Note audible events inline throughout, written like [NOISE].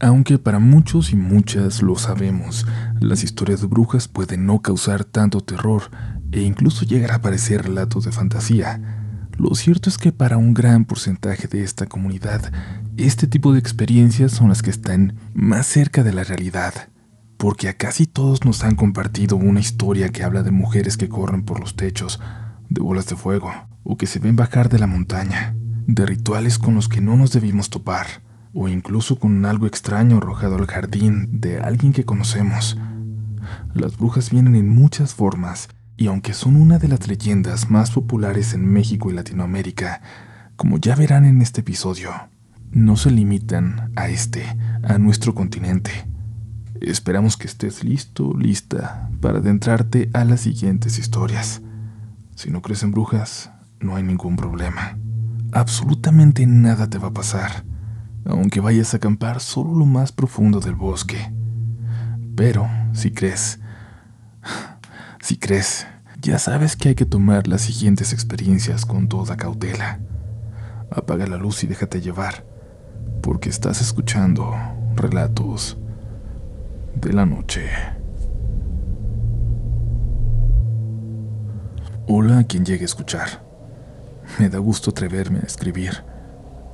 Aunque para muchos y muchas lo sabemos, las historias de brujas pueden no causar tanto terror e incluso llegar a parecer relatos de fantasía. Lo cierto es que para un gran porcentaje de esta comunidad, este tipo de experiencias son las que están más cerca de la realidad, porque a casi todos nos han compartido una historia que habla de mujeres que corren por los techos, de bolas de fuego, o que se ven bajar de la montaña, de rituales con los que no nos debimos topar o incluso con algo extraño arrojado al jardín de alguien que conocemos. Las brujas vienen en muchas formas, y aunque son una de las leyendas más populares en México y Latinoamérica, como ya verán en este episodio, no se limitan a este, a nuestro continente. Esperamos que estés listo, lista, para adentrarte a las siguientes historias. Si no crees en brujas, no hay ningún problema. Absolutamente nada te va a pasar aunque vayas a acampar solo lo más profundo del bosque. Pero, si crees, [SIGHS] si crees, ya sabes que hay que tomar las siguientes experiencias con toda cautela. Apaga la luz y déjate llevar, porque estás escuchando relatos de la noche. Hola a quien llegue a escuchar. Me da gusto atreverme a escribir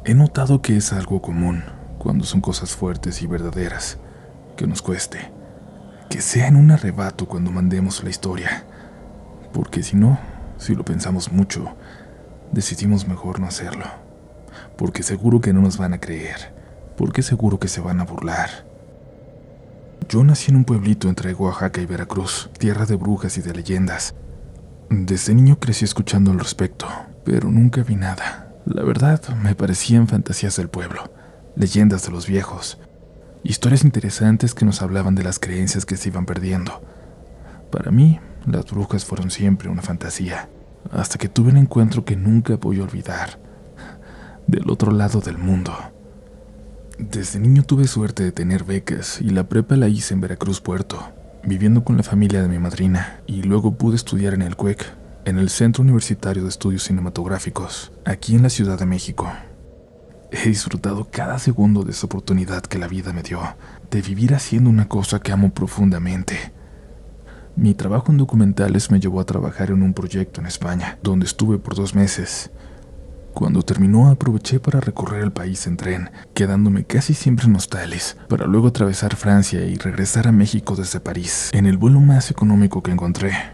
He notado que es algo común cuando son cosas fuertes y verdaderas, que nos cueste, que sea en un arrebato cuando mandemos la historia, porque si no, si lo pensamos mucho, decidimos mejor no hacerlo, porque seguro que no nos van a creer, porque seguro que se van a burlar. Yo nací en un pueblito entre Oaxaca y Veracruz, tierra de brujas y de leyendas. Desde niño crecí escuchando al respecto, pero nunca vi nada. La verdad, me parecían fantasías del pueblo, leyendas de los viejos, historias interesantes que nos hablaban de las creencias que se iban perdiendo. Para mí, las brujas fueron siempre una fantasía, hasta que tuve un encuentro que nunca voy a olvidar, del otro lado del mundo. Desde niño tuve suerte de tener becas y la prepa la hice en Veracruz Puerto, viviendo con la familia de mi madrina, y luego pude estudiar en el CUEC, en el Centro Universitario de Estudios Cinematográficos, aquí en la Ciudad de México. He disfrutado cada segundo de esa oportunidad que la vida me dio, de vivir haciendo una cosa que amo profundamente. Mi trabajo en documentales me llevó a trabajar en un proyecto en España, donde estuve por dos meses. Cuando terminó aproveché para recorrer el país en tren, quedándome casi siempre en hostales, para luego atravesar Francia y regresar a México desde París, en el vuelo más económico que encontré.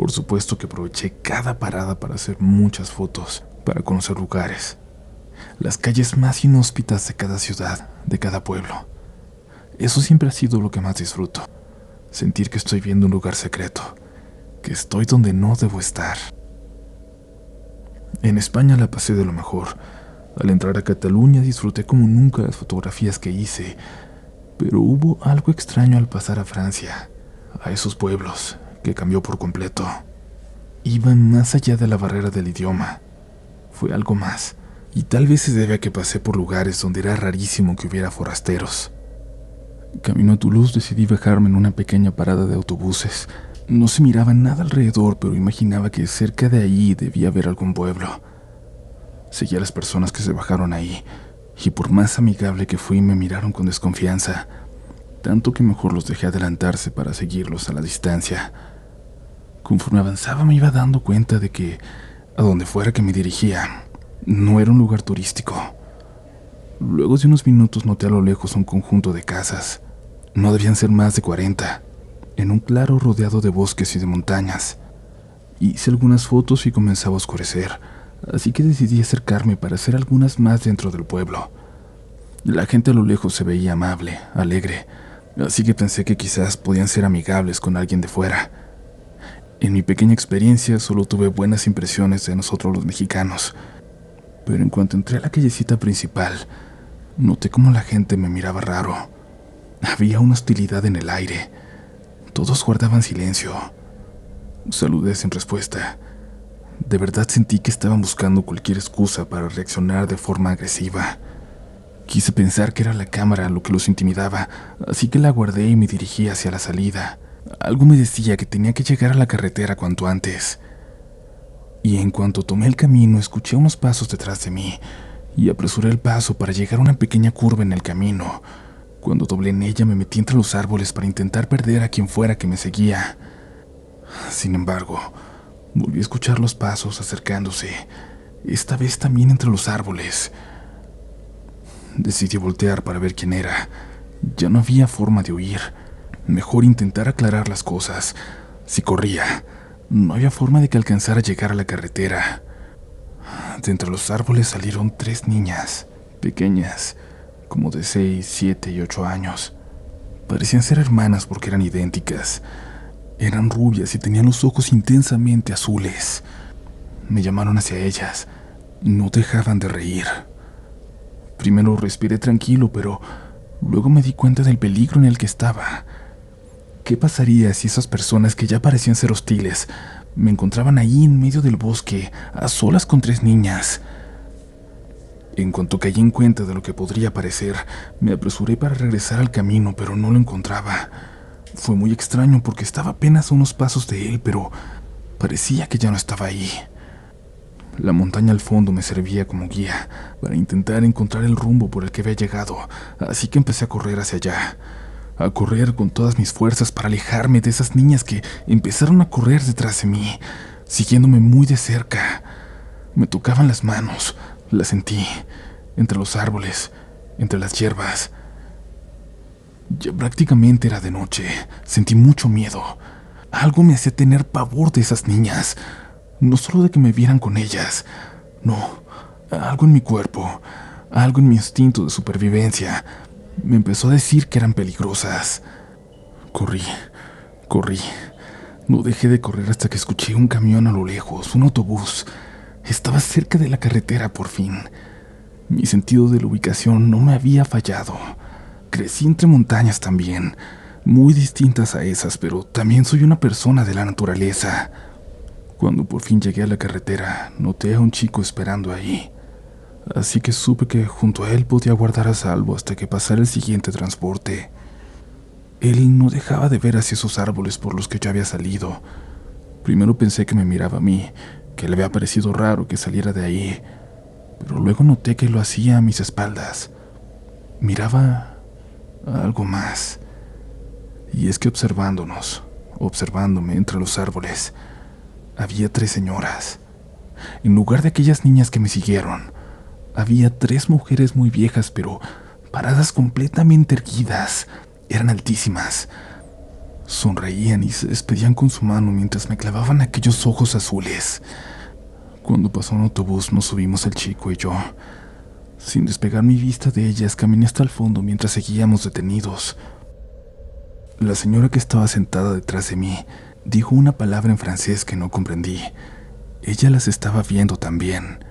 Por supuesto que aproveché cada parada para hacer muchas fotos, para conocer lugares, las calles más inhóspitas de cada ciudad, de cada pueblo. Eso siempre ha sido lo que más disfruto, sentir que estoy viendo un lugar secreto, que estoy donde no debo estar. En España la pasé de lo mejor. Al entrar a Cataluña disfruté como nunca las fotografías que hice, pero hubo algo extraño al pasar a Francia, a esos pueblos, que cambió por completo. Iba más allá de la barrera del idioma. Fue algo más, y tal vez se debe a que pasé por lugares donde era rarísimo que hubiera forasteros. Camino a Toulouse decidí bajarme en una pequeña parada de autobuses. No se miraba nada alrededor, pero imaginaba que cerca de ahí debía haber algún pueblo. Seguí a las personas que se bajaron ahí, y por más amigable que fui me miraron con desconfianza, tanto que mejor los dejé adelantarse para seguirlos a la distancia. Conforme avanzaba me iba dando cuenta de que, a donde fuera que me dirigía, no era un lugar turístico. Luego de unos minutos noté a lo lejos un conjunto de casas. No debían ser más de 40, en un claro rodeado de bosques y de montañas. Hice algunas fotos y comenzaba a oscurecer, así que decidí acercarme para hacer algunas más dentro del pueblo. La gente a lo lejos se veía amable, alegre, así que pensé que quizás podían ser amigables con alguien de fuera. En mi pequeña experiencia solo tuve buenas impresiones de nosotros los mexicanos, pero en cuanto entré a la callecita principal, noté como la gente me miraba raro. Había una hostilidad en el aire. Todos guardaban silencio. Saludé sin respuesta. De verdad sentí que estaban buscando cualquier excusa para reaccionar de forma agresiva. Quise pensar que era la cámara lo que los intimidaba, así que la guardé y me dirigí hacia la salida. Algo me decía que tenía que llegar a la carretera cuanto antes. Y en cuanto tomé el camino, escuché unos pasos detrás de mí, y apresuré el paso para llegar a una pequeña curva en el camino. Cuando doblé en ella me metí entre los árboles para intentar perder a quien fuera que me seguía. Sin embargo, volví a escuchar los pasos acercándose, esta vez también entre los árboles. Decidí voltear para ver quién era. Ya no había forma de huir. Mejor intentar aclarar las cosas. Si corría, no había forma de que alcanzara a llegar a la carretera. De entre los árboles salieron tres niñas, pequeñas, como de seis, siete y ocho años. Parecían ser hermanas porque eran idénticas. Eran rubias y tenían los ojos intensamente azules. Me llamaron hacia ellas. No dejaban de reír. Primero respiré tranquilo, pero luego me di cuenta del peligro en el que estaba. ¿Qué pasaría si esas personas que ya parecían ser hostiles me encontraban ahí en medio del bosque, a solas con tres niñas? En cuanto caí en cuenta de lo que podría parecer, me apresuré para regresar al camino, pero no lo encontraba. Fue muy extraño porque estaba apenas unos pasos de él, pero parecía que ya no estaba ahí. La montaña al fondo me servía como guía para intentar encontrar el rumbo por el que había llegado, así que empecé a correr hacia allá, a correr con todas mis fuerzas para alejarme de esas niñas que empezaron a correr detrás de mí, siguiéndome muy de cerca. Me tocaban las manos, las sentí, entre los árboles, entre las hierbas. Ya prácticamente era de noche, sentí mucho miedo. Algo me hacía tener pavor de esas niñas, no solo de que me vieran con ellas, no, algo en mi cuerpo, algo en mi instinto de supervivencia, me empezó a decir que eran peligrosas. Corrí, corrí. No dejé de correr hasta que escuché un camión a lo lejos, un autobús. Estaba cerca de la carretera por fin. Mi sentido de la ubicación no me había fallado. Crecí entre montañas también, muy distintas a esas, pero también soy una persona de la naturaleza. Cuando por fin llegué a la carretera, noté a un chico esperando ahí. Así que supe que junto a él podía guardar a salvo hasta que pasara el siguiente transporte. Él no dejaba de ver hacia esos árboles por los que yo había salido. Primero pensé que me miraba a mí, que le había parecido raro que saliera de ahí, pero luego noté que lo hacía a mis espaldas. Miraba algo más. Y es que observándonos, observándome entre los árboles, había tres señoras. En lugar de aquellas niñas que me siguieron, había tres mujeres muy viejas, pero paradas completamente erguidas. Eran altísimas. Sonreían y se despedían con su mano mientras me clavaban aquellos ojos azules. Cuando pasó un autobús nos subimos el chico y yo. Sin despegar mi vista de ellas, caminé hasta el fondo mientras seguíamos detenidos. La señora que estaba sentada detrás de mí dijo una palabra en francés que no comprendí. Ella las estaba viendo también.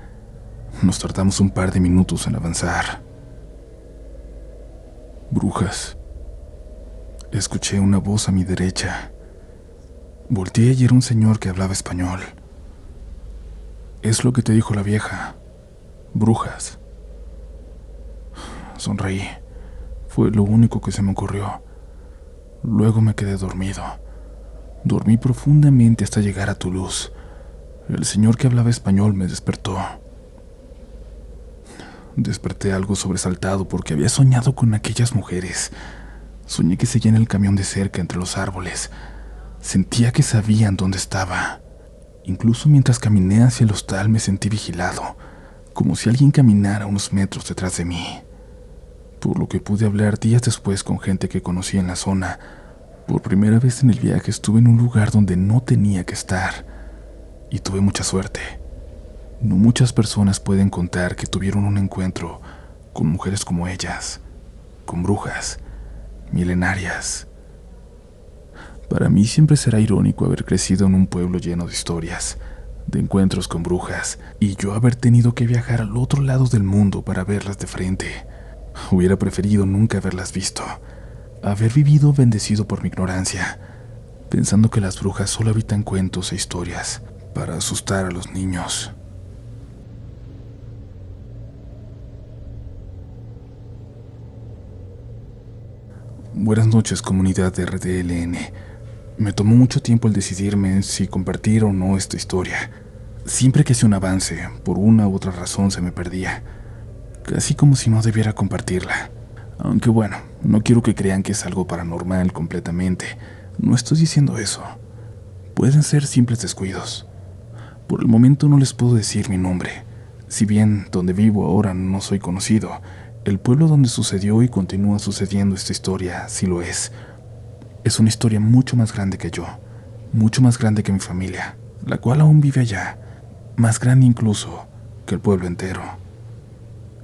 Nos tardamos un par de minutos en avanzar. Brujas. Escuché una voz a mi derecha. Volteé y era un señor que hablaba español. Es lo que te dijo la vieja. Brujas. Sonreí. Fue lo único que se me ocurrió. Luego me quedé dormido. Dormí profundamente hasta llegar a Toulouse. El señor que hablaba español me despertó. Desperté algo sobresaltado porque había soñado con aquellas mujeres. Soñé que seguían el camión de cerca entre los árboles. Sentía que sabían dónde estaba. Incluso mientras caminé hacia el hostal me sentí vigilado, como si alguien caminara unos metros detrás de mí. Por lo que pude hablar días después con gente que conocía en la zona, por primera vez en el viaje estuve en un lugar donde no tenía que estar y tuve mucha suerte. No muchas personas pueden contar que tuvieron un encuentro con mujeres como ellas, con brujas, milenarias. Para mí siempre será irónico haber crecido en un pueblo lleno de historias, de encuentros con brujas, y yo haber tenido que viajar al otro lado del mundo para verlas de frente. Hubiera preferido nunca haberlas visto haber vivido bendecido por mi ignorancia, pensando que las brujas solo habitan cuentos e historias para asustar a los niños. Buenas noches comunidad de RDLN. Me tomó mucho tiempo el decidirme si compartir o no esta historia. Siempre que hacía un avance, por una u otra razón se me perdía. casi como si no debiera compartirla. Aunque bueno, no quiero que crean que es algo paranormal completamente. No estoy diciendo eso. Pueden ser simples descuidos. Por el momento no les puedo decir mi nombre. Si bien donde vivo ahora no soy conocido, el pueblo donde sucedió y continúa sucediendo esta historia sí lo es. Es una historia mucho más grande que yo, mucho más grande que mi familia, la cual aún vive allá, más grande incluso que el pueblo entero.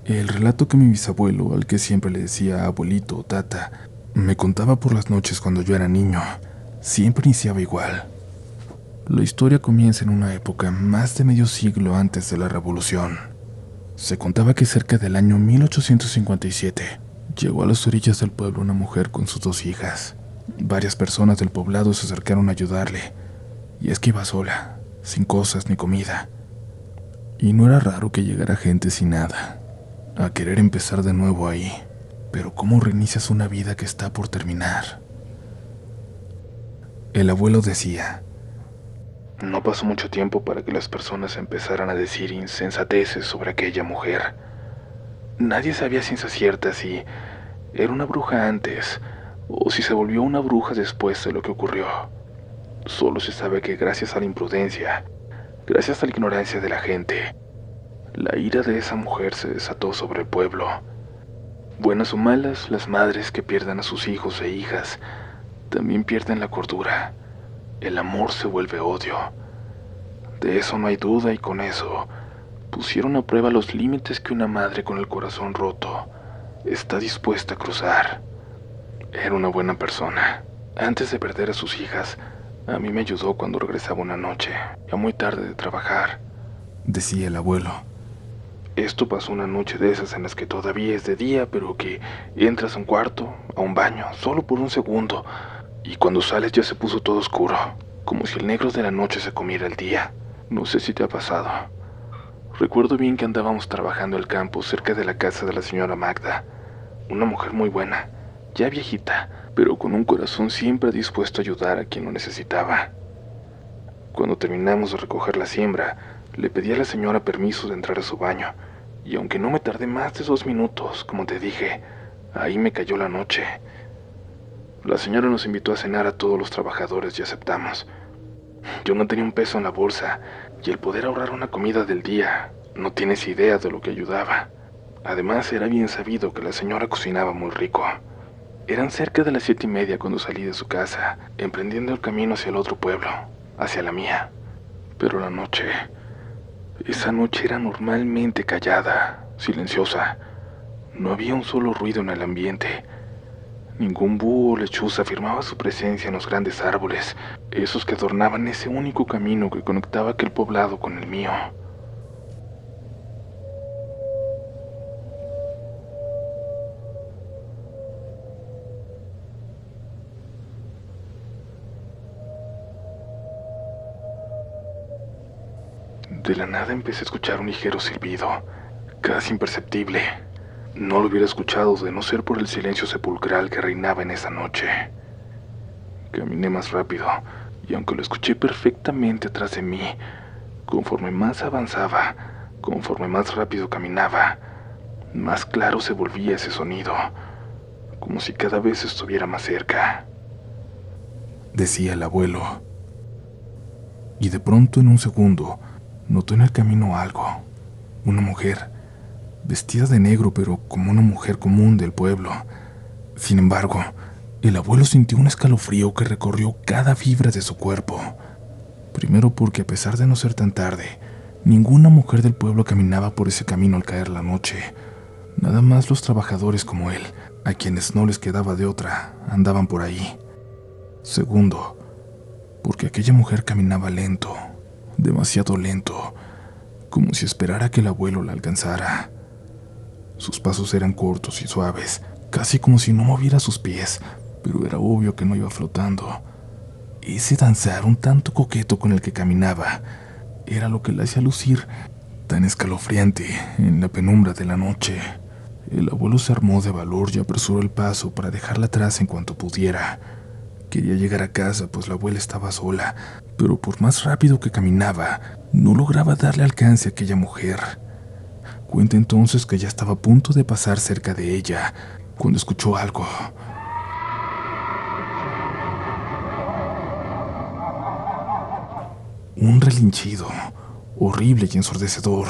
El relato que mi bisabuelo, al que siempre le decía abuelito o tata, me contaba por las noches cuando yo era niño, siempre iniciaba igual. La historia comienza en una época más de medio siglo antes de la Revolución. Se contaba que cerca del año 1857 llegó a las orillas del pueblo una mujer con sus dos hijas. Varias personas del poblado se acercaron a ayudarle, y es que iba sola, sin cosas ni comida. Y no era raro que llegara gente sin nada, a querer empezar de nuevo ahí. Pero ¿cómo reinicias una vida que está por terminar? El abuelo decía, no pasó mucho tiempo para que las personas empezaran a decir insensateces sobre aquella mujer. Nadie sabía ciencia cierta si era una bruja antes o si se volvió una bruja después de lo que ocurrió. Solo se sabe que gracias a la imprudencia, gracias a la ignorancia de la gente, la ira de esa mujer se desató sobre el pueblo. Buenas o malas, las madres que pierdan a sus hijos e hijas también pierden la cordura. El amor se vuelve odio. De eso no hay duda y con eso pusieron a prueba los límites que una madre con el corazón roto está dispuesta a cruzar. Era una buena persona. Antes de perder a sus hijas, a mí me ayudó cuando regresaba una noche, ya muy tarde de trabajar, decía el abuelo. Esto pasó una noche de esas en las que todavía es de día, pero que entras a un cuarto, a un baño, solo por un segundo, y cuando sales ya se puso todo oscuro, como si el negro de la noche se comiera el día. No sé si te ha pasado. Recuerdo bien que andábamos trabajando el campo cerca de la casa de la señora Magda, una mujer muy buena, ya viejita, pero con un corazón siempre dispuesto a ayudar a quien lo necesitaba. Cuando terminamos de recoger la siembra, le pedí a la señora permiso de entrar a su baño, y aunque no me tardé más de dos minutos, como te dije, ahí me cayó la noche. La señora nos invitó a cenar a todos los trabajadores y aceptamos. Yo no tenía un peso en la bolsa, y el poder ahorrar una comida del día, no tienes idea de lo que ayudaba. Además, era bien sabido que la señora cocinaba muy rico. Eran cerca de las siete y media cuando salí de su casa, emprendiendo el camino hacia el otro pueblo, hacia la mía. Pero la noche, esa noche era normalmente callada, silenciosa. No había un solo ruido en el ambiente. Ningún búho o lechuza afirmaba su presencia en los grandes árboles, esos que adornaban ese único camino que conectaba aquel poblado con el mío. De la nada empecé a escuchar un ligero silbido, casi imperceptible. No lo hubiera escuchado de no ser por el silencio sepulcral que reinaba en esa noche. Caminé más rápido, y aunque lo escuché perfectamente atrás de mí, conforme más avanzaba, conforme más rápido caminaba, más claro se volvía ese sonido, como si cada vez estuviera más cerca. Decía el abuelo. Y de pronto en un segundo, notó en el camino algo. Una mujer, vestida de negro pero como una mujer común del pueblo. Sin embargo, el abuelo sintió un escalofrío que recorrió cada fibra de su cuerpo. Primero porque a pesar de no ser tan tarde, ninguna mujer del pueblo caminaba por ese camino al caer la noche. Nada más los trabajadores como él, a quienes no les quedaba de otra, andaban por ahí. Segundo, porque aquella mujer caminaba lento, demasiado lento, como si esperara que el abuelo la alcanzara. Sus pasos eran cortos y suaves, casi como si no moviera sus pies, pero era obvio que no iba flotando. Ese danzar un tanto coqueto con el que caminaba era lo que la hacía lucir tan escalofriante en la penumbra de la noche. El abuelo se armó de valor y apresuró el paso para dejarla atrás en cuanto pudiera. Quería llegar a casa, pues la abuela estaba sola, pero por más rápido que caminaba, no lograba darle alcance a aquella mujer. Cuenta entonces que ya estaba a punto de pasar cerca de ella cuando escuchó algo. Un relinchido, horrible y ensordecedor.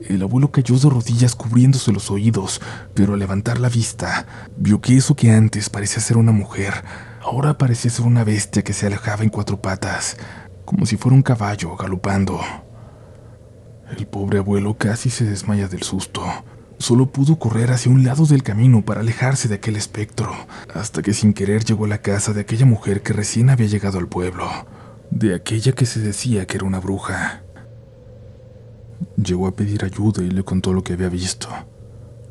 El abuelo cayó de rodillas cubriéndose los oídos, pero al levantar la vista, vio que eso que antes parecía ser una mujer, ahora parecía ser una bestia que se alejaba en cuatro patas, como si fuera un caballo galopando. El pobre abuelo casi se desmaya del susto. Solo pudo correr hacia un lado del camino para alejarse de aquel espectro, hasta que sin querer llegó a la casa de aquella mujer que recién había llegado al pueblo, de aquella que se decía que era una bruja. Llegó a pedir ayuda y le contó lo que había visto.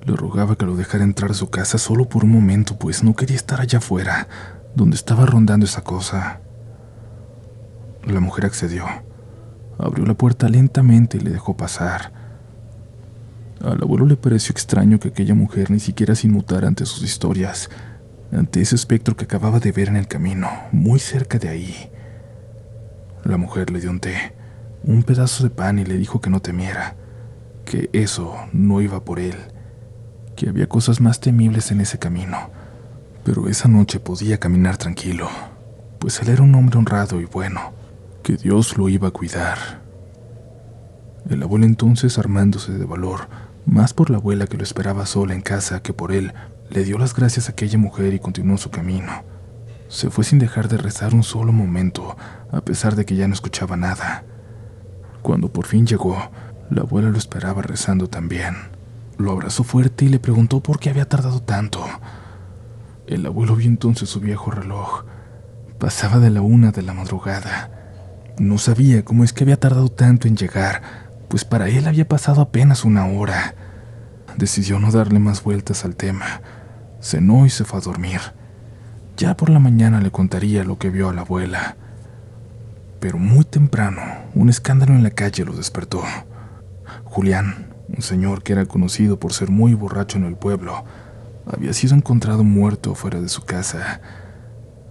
Le rogaba que lo dejara entrar a su casa solo por un momento, pues no quería estar allá afuera, donde estaba rondando esa cosa. La mujer accedió. Abrió la puerta lentamente y le dejó pasar. Al abuelo le pareció extraño que aquella mujer ni siquiera se inmutara ante sus historias, ante ese espectro que acababa de ver en el camino, muy cerca de ahí. La mujer le dio un té un pedazo de pan y le dijo que no temiera, que eso no iba por él, que había cosas más temibles en ese camino, pero esa noche podía caminar tranquilo, pues él era un hombre honrado y bueno, que Dios lo iba a cuidar. El abuelo entonces, armándose de valor, más por la abuela que lo esperaba sola en casa que por él, le dio las gracias a aquella mujer y continuó su camino. Se fue sin dejar de rezar un solo momento, a pesar de que ya no escuchaba nada. Cuando por fin llegó, la abuela lo esperaba rezando también. Lo abrazó fuerte y le preguntó por qué había tardado tanto. El abuelo vio entonces su viejo reloj. Pasaba de la una de la madrugada. No sabía cómo es que había tardado tanto en llegar, pues para él había pasado apenas una hora. Decidió no darle más vueltas al tema. Cenó y se fue a dormir. Ya por la mañana le contaría lo que vio a la abuela pero muy temprano un escándalo en la calle lo despertó. Julián, un señor que era conocido por ser muy borracho en el pueblo, había sido encontrado muerto fuera de su casa,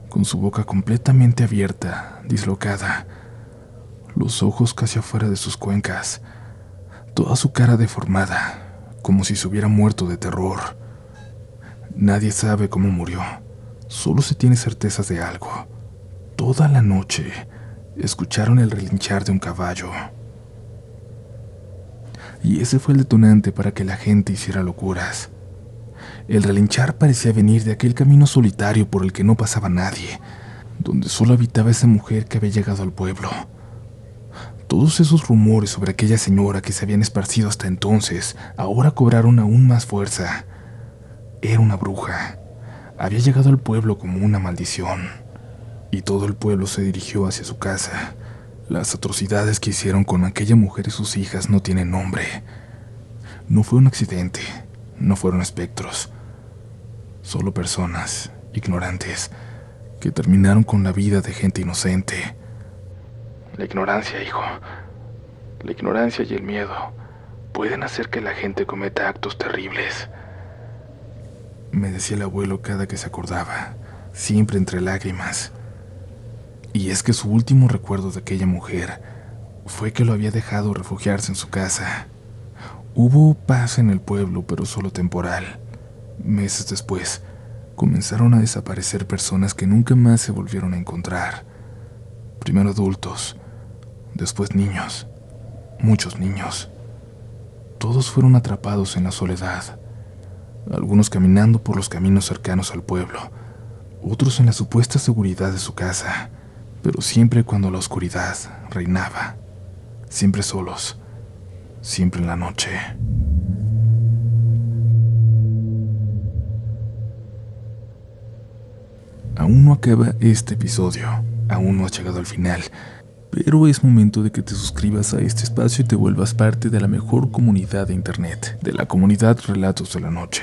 con su boca completamente abierta, dislocada, los ojos casi afuera de sus cuencas, toda su cara deformada, como si se hubiera muerto de terror. Nadie sabe cómo murió, solo se tiene certezas de algo. Toda la noche, escucharon el relinchar de un caballo. Y ese fue el detonante para que la gente hiciera locuras. El relinchar parecía venir de aquel camino solitario por el que no pasaba nadie, donde solo habitaba esa mujer que había llegado al pueblo. Todos esos rumores sobre aquella señora que se habían esparcido hasta entonces ahora cobraron aún más fuerza. Era una bruja. Había llegado al pueblo como una maldición y todo el pueblo se dirigió hacia su casa. Las atrocidades que hicieron con aquella mujer y sus hijas no tienen nombre. No fue un accidente, no fueron espectros, solo personas ignorantes que terminaron con la vida de gente inocente. La ignorancia, hijo, la ignorancia y el miedo pueden hacer que la gente cometa actos terribles. Me decía el abuelo cada que se acordaba, siempre entre lágrimas. Y es que su último recuerdo de aquella mujer fue que lo había dejado refugiarse en su casa. Hubo paz en el pueblo, pero solo temporal. Meses después, comenzaron a desaparecer personas que nunca más se volvieron a encontrar. Primero adultos, después niños, muchos niños. Todos fueron atrapados en la soledad, algunos caminando por los caminos cercanos al pueblo, otros en la supuesta seguridad de su casa pero siempre cuando la oscuridad reinaba, siempre solos, siempre en la noche. Aún no acaba este episodio, aún no has llegado al final, pero es momento de que te suscribas a este espacio y te vuelvas parte de la mejor comunidad de Internet, de la comunidad Relatos de la Noche.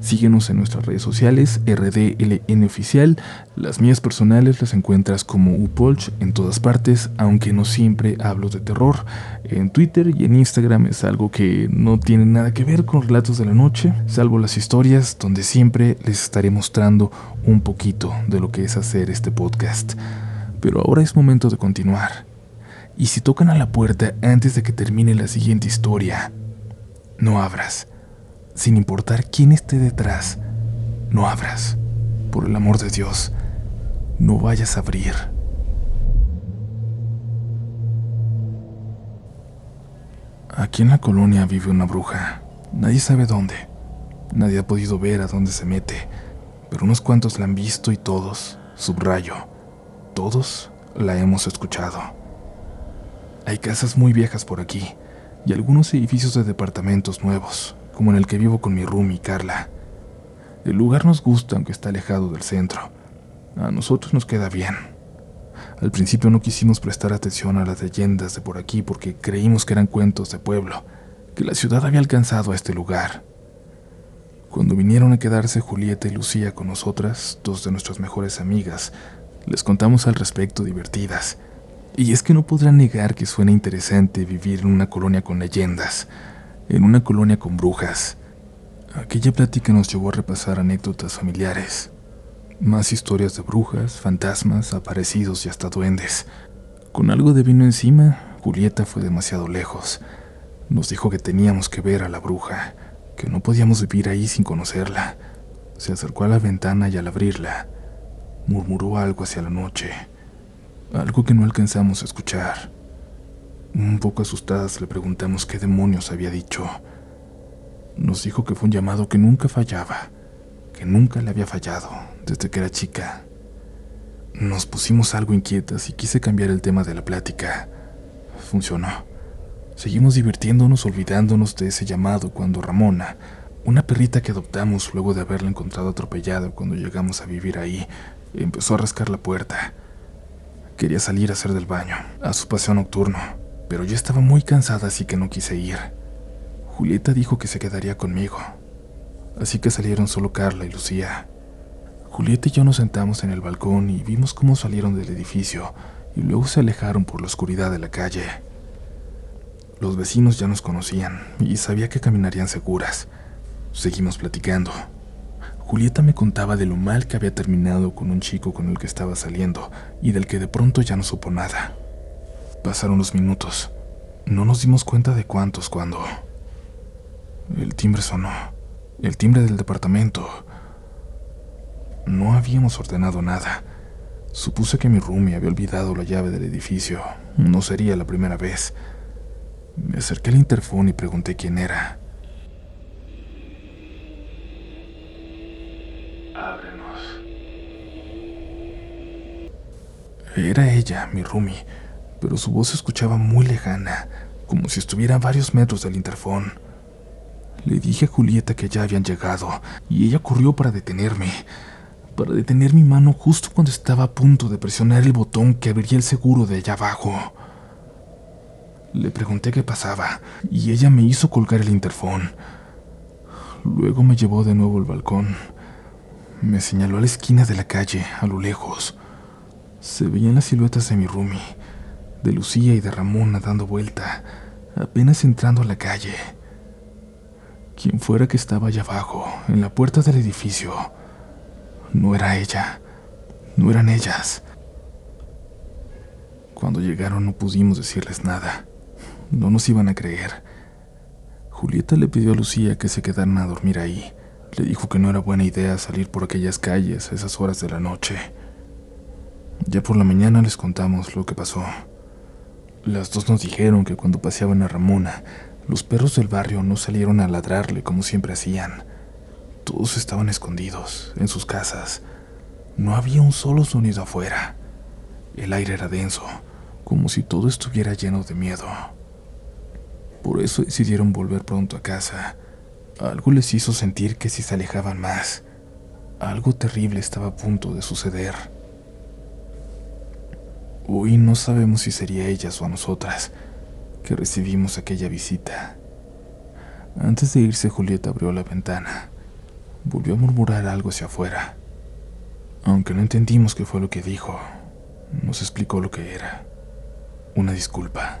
Síguenos en nuestras redes sociales, RDLN Oficial. Las mías personales las encuentras como Upolch en todas partes, aunque no siempre hablo de terror. En Twitter y en Instagram es algo que no tiene nada que ver con relatos de la noche, salvo las historias donde siempre les estaré mostrando un poquito de lo que es hacer este podcast. Pero ahora es momento de continuar. Y si tocan a la puerta antes de que termine la siguiente historia, no abras. Sin importar quién esté detrás, no abras. Por el amor de Dios, no vayas a abrir. Aquí en la colonia vive una bruja. Nadie sabe dónde. Nadie ha podido ver a dónde se mete, pero unos cuantos la han visto y todos, subrayo, todos la hemos escuchado. Hay casas muy viejas por aquí y algunos edificios de departamentos nuevos, como en el que vivo con mi y Carla. El lugar nos gusta aunque está alejado del centro. A nosotros nos queda bien. Al principio no quisimos prestar atención a las leyendas de por aquí porque creímos que eran cuentos de pueblo, que la ciudad había alcanzado a este lugar. Cuando vinieron a quedarse Julieta y Lucía con nosotras, dos de nuestras mejores amigas, les contamos al respecto divertidas. Y es que no podrán negar que suena interesante vivir en una colonia con leyendas, en una colonia con brujas. Aquella plática nos llevó a repasar anécdotas familiares, más historias de brujas, fantasmas, aparecidos y hasta duendes. Con algo de vino encima, Julieta fue demasiado lejos. Nos dijo que teníamos que ver a la bruja que no podíamos vivir ahí sin conocerla. Se acercó a la ventana y al abrirla, murmuró algo hacia la noche, algo que no alcanzamos a escuchar. Un poco asustadas le preguntamos qué demonios había dicho. Nos dijo que fue un llamado que nunca fallaba, que nunca le había fallado desde que era chica. Nos pusimos algo inquietas y quise cambiar el tema de la plática. Funcionó. Seguimos divirtiéndonos olvidándonos de ese llamado cuando Ramona, una perrita que adoptamos luego de haberla encontrado atropellada cuando llegamos a vivir ahí, empezó a rascar la puerta. Quería salir a hacer del baño, a su paseo nocturno, pero yo estaba muy cansada así que no quise ir. Julieta dijo que se quedaría conmigo, así que salieron solo Carla y Lucía. Julieta y yo nos sentamos en el balcón y vimos cómo salieron del edificio y luego se alejaron por la oscuridad de la calle. Los vecinos ya nos conocían y sabía que caminarían seguras. Seguimos platicando. Julieta me contaba de lo mal que había terminado con un chico con el que estaba saliendo y del que de pronto ya no supo nada. Pasaron los minutos. No nos dimos cuenta de cuántos cuando... El timbre sonó. El timbre del departamento. No habíamos ordenado nada. Supuse que mi roomie había olvidado la llave del edificio. No sería la primera vez. Me acerqué al interfón y pregunté quién era. Era ella, mi Rumi, pero su voz se escuchaba muy lejana, como si estuviera a varios metros del interfón. Le dije a Julieta que ya habían llegado, y ella corrió para detenerme, para detener mi mano justo cuando estaba a punto de presionar el botón que abriría el seguro de allá abajo. Le pregunté qué pasaba y ella me hizo colgar el interfón. Luego me llevó de nuevo al balcón. Me señaló a la esquina de la calle, a lo lejos. Se veían las siluetas de mi roomie, de Lucía y de Ramona dando vuelta, apenas entrando a la calle. Quien fuera que estaba allá abajo, en la puerta del edificio, no era ella, no eran ellas. Cuando llegaron no pudimos decirles nada. No nos iban a creer. Julieta le pidió a Lucía que se quedaran a dormir ahí. Le dijo que no era buena idea salir por aquellas calles a esas horas de la noche. Ya por la mañana les contamos lo que pasó. Las dos nos dijeron que cuando paseaban a Ramona, los perros del barrio no salieron a ladrarle como siempre hacían. Todos estaban escondidos, en sus casas. No había un solo sonido afuera. El aire era denso, como si todo estuviera lleno de miedo. Por eso decidieron volver pronto a casa. Algo les hizo sentir que si se alejaban más, algo terrible estaba a punto de suceder. Hoy no sabemos si sería ellas o a nosotras que recibimos aquella visita. Antes de irse, Julieta abrió la ventana. Volvió a murmurar algo hacia afuera. Aunque no entendimos qué fue lo que dijo, nos explicó lo que era. Una disculpa.